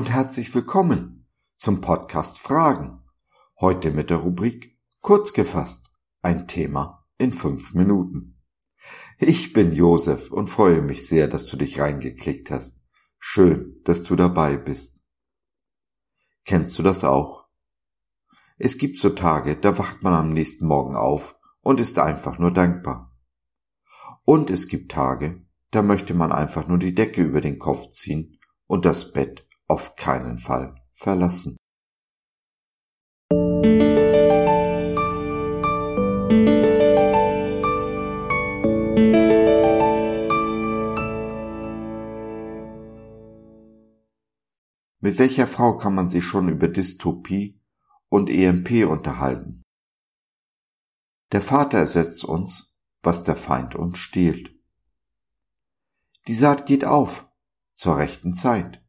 und herzlich willkommen zum Podcast Fragen. Heute mit der Rubrik Kurz gefasst, ein Thema in fünf Minuten. Ich bin Josef und freue mich sehr, dass du dich reingeklickt hast. Schön, dass du dabei bist. Kennst du das auch? Es gibt so Tage, da wacht man am nächsten Morgen auf und ist einfach nur dankbar. Und es gibt Tage, da möchte man einfach nur die Decke über den Kopf ziehen und das Bett auf keinen Fall verlassen. Mit welcher Frau kann man sich schon über Dystopie und EMP unterhalten? Der Vater ersetzt uns, was der Feind uns stiehlt. Die Saat geht auf zur rechten Zeit,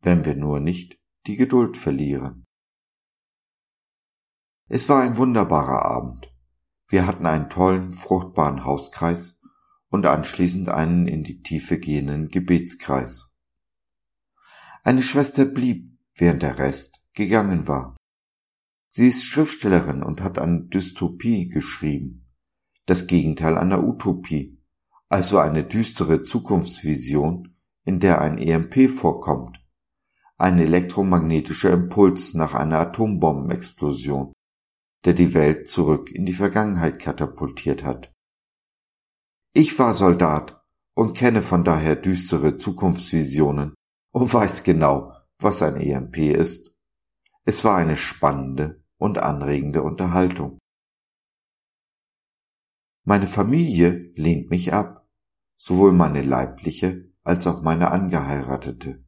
wenn wir nur nicht die Geduld verlieren. Es war ein wunderbarer Abend. Wir hatten einen tollen, fruchtbaren Hauskreis und anschließend einen in die Tiefe gehenden Gebetskreis. Eine Schwester blieb, während der Rest gegangen war. Sie ist Schriftstellerin und hat an Dystopie geschrieben, das Gegenteil einer Utopie, also eine düstere Zukunftsvision, in der ein EMP vorkommt, ein elektromagnetischer Impuls nach einer Atombombenexplosion, der die Welt zurück in die Vergangenheit katapultiert hat. Ich war Soldat und kenne von daher düstere Zukunftsvisionen und weiß genau, was ein EMP ist. Es war eine spannende und anregende Unterhaltung. Meine Familie lehnt mich ab, sowohl meine leibliche als auch meine angeheiratete.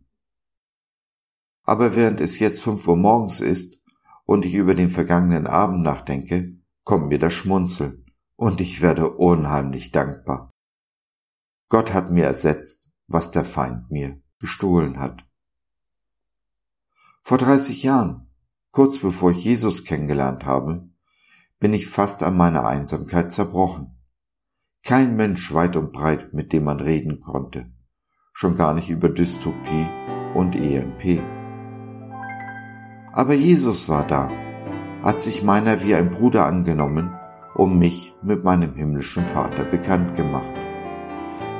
Aber während es jetzt fünf Uhr morgens ist und ich über den vergangenen Abend nachdenke, kommt mir das Schmunzeln und ich werde unheimlich dankbar. Gott hat mir ersetzt, was der Feind mir gestohlen hat. Vor 30 Jahren Kurz bevor ich Jesus kennengelernt habe, bin ich fast an meiner Einsamkeit zerbrochen. Kein Mensch weit und breit, mit dem man reden konnte, schon gar nicht über Dystopie und EMP. Aber Jesus war da, hat sich meiner wie ein Bruder angenommen und mich mit meinem himmlischen Vater bekannt gemacht.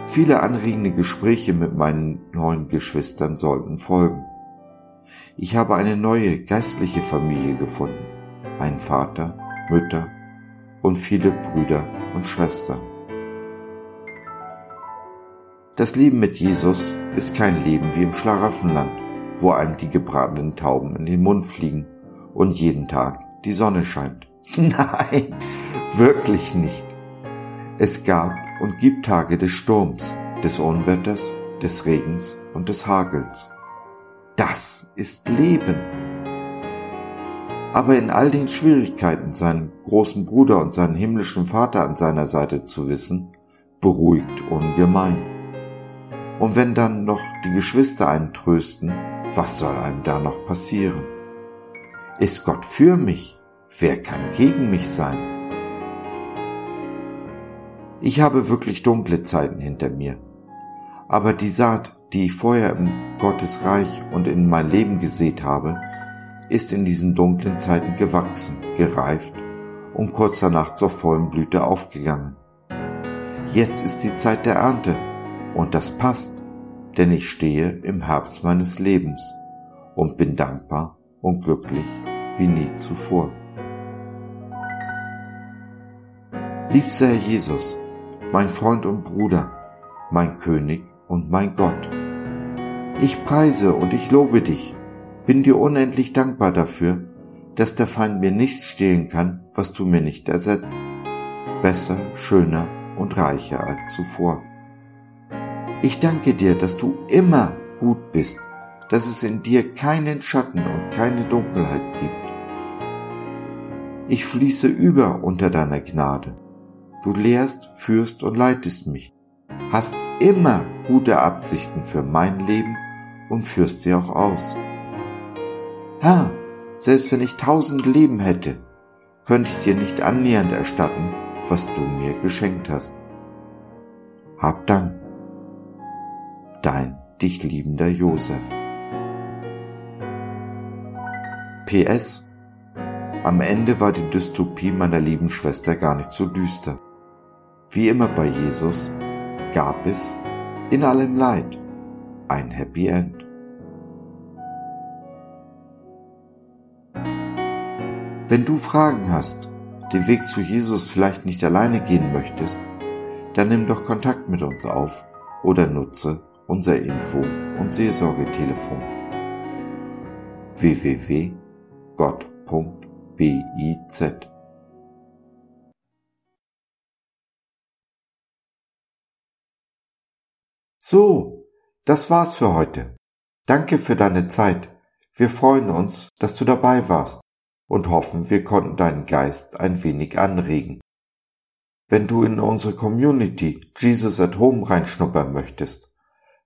Viele anregende Gespräche mit meinen neuen Geschwistern sollten folgen. Ich habe eine neue geistliche Familie gefunden, einen Vater, Mütter und viele Brüder und Schwestern. Das Leben mit Jesus ist kein Leben wie im Schlaraffenland, wo einem die gebratenen Tauben in den Mund fliegen und jeden Tag die Sonne scheint. Nein, wirklich nicht. Es gab und gibt Tage des Sturms, des Unwetters, des Regens und des Hagels. Das ist Leben. Aber in all den Schwierigkeiten seinen großen Bruder und seinen himmlischen Vater an seiner Seite zu wissen, beruhigt ungemein. Und wenn dann noch die Geschwister einen trösten, was soll einem da noch passieren? Ist Gott für mich? Wer kann gegen mich sein? Ich habe wirklich dunkle Zeiten hinter mir. Aber die Saat, die ich vorher im Gottes Reich und in mein Leben gesät habe, ist in diesen dunklen Zeiten gewachsen, gereift und kurz danach zur vollen Blüte aufgegangen. Jetzt ist die Zeit der Ernte und das passt, denn ich stehe im Herbst meines Lebens und bin dankbar und glücklich wie nie zuvor. Liebster Herr Jesus, mein Freund und Bruder, mein König und mein Gott. Ich preise und ich lobe dich, bin dir unendlich dankbar dafür, dass der Feind mir nichts stehlen kann, was du mir nicht ersetzt. Besser, schöner und reicher als zuvor. Ich danke dir, dass du immer gut bist, dass es in dir keinen Schatten und keine Dunkelheit gibt. Ich fließe über unter deiner Gnade. Du lehrst, führst und leitest mich hast immer gute Absichten für mein Leben und führst sie auch aus. Herr, selbst wenn ich tausend Leben hätte, könnte ich dir nicht annähernd erstatten, was du mir geschenkt hast. Hab Dank. Dein dich liebender Josef. PS. Am Ende war die Dystopie meiner lieben Schwester gar nicht so düster. Wie immer bei Jesus gab es in allem Leid ein Happy End. Wenn du Fragen hast, den Weg zu Jesus vielleicht nicht alleine gehen möchtest, dann nimm doch Kontakt mit uns auf oder nutze unser Info- und Seelsorgetelefon www.gott.biz So, das war's für heute. Danke für deine Zeit. Wir freuen uns, dass du dabei warst und hoffen, wir konnten deinen Geist ein wenig anregen. Wenn du in unsere Community Jesus at Home reinschnuppern möchtest,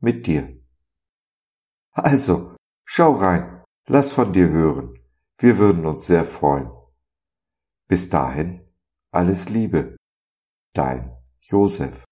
mit dir. Also, schau rein, lass von dir hören. Wir würden uns sehr freuen. Bis dahin, alles Liebe. Dein Josef.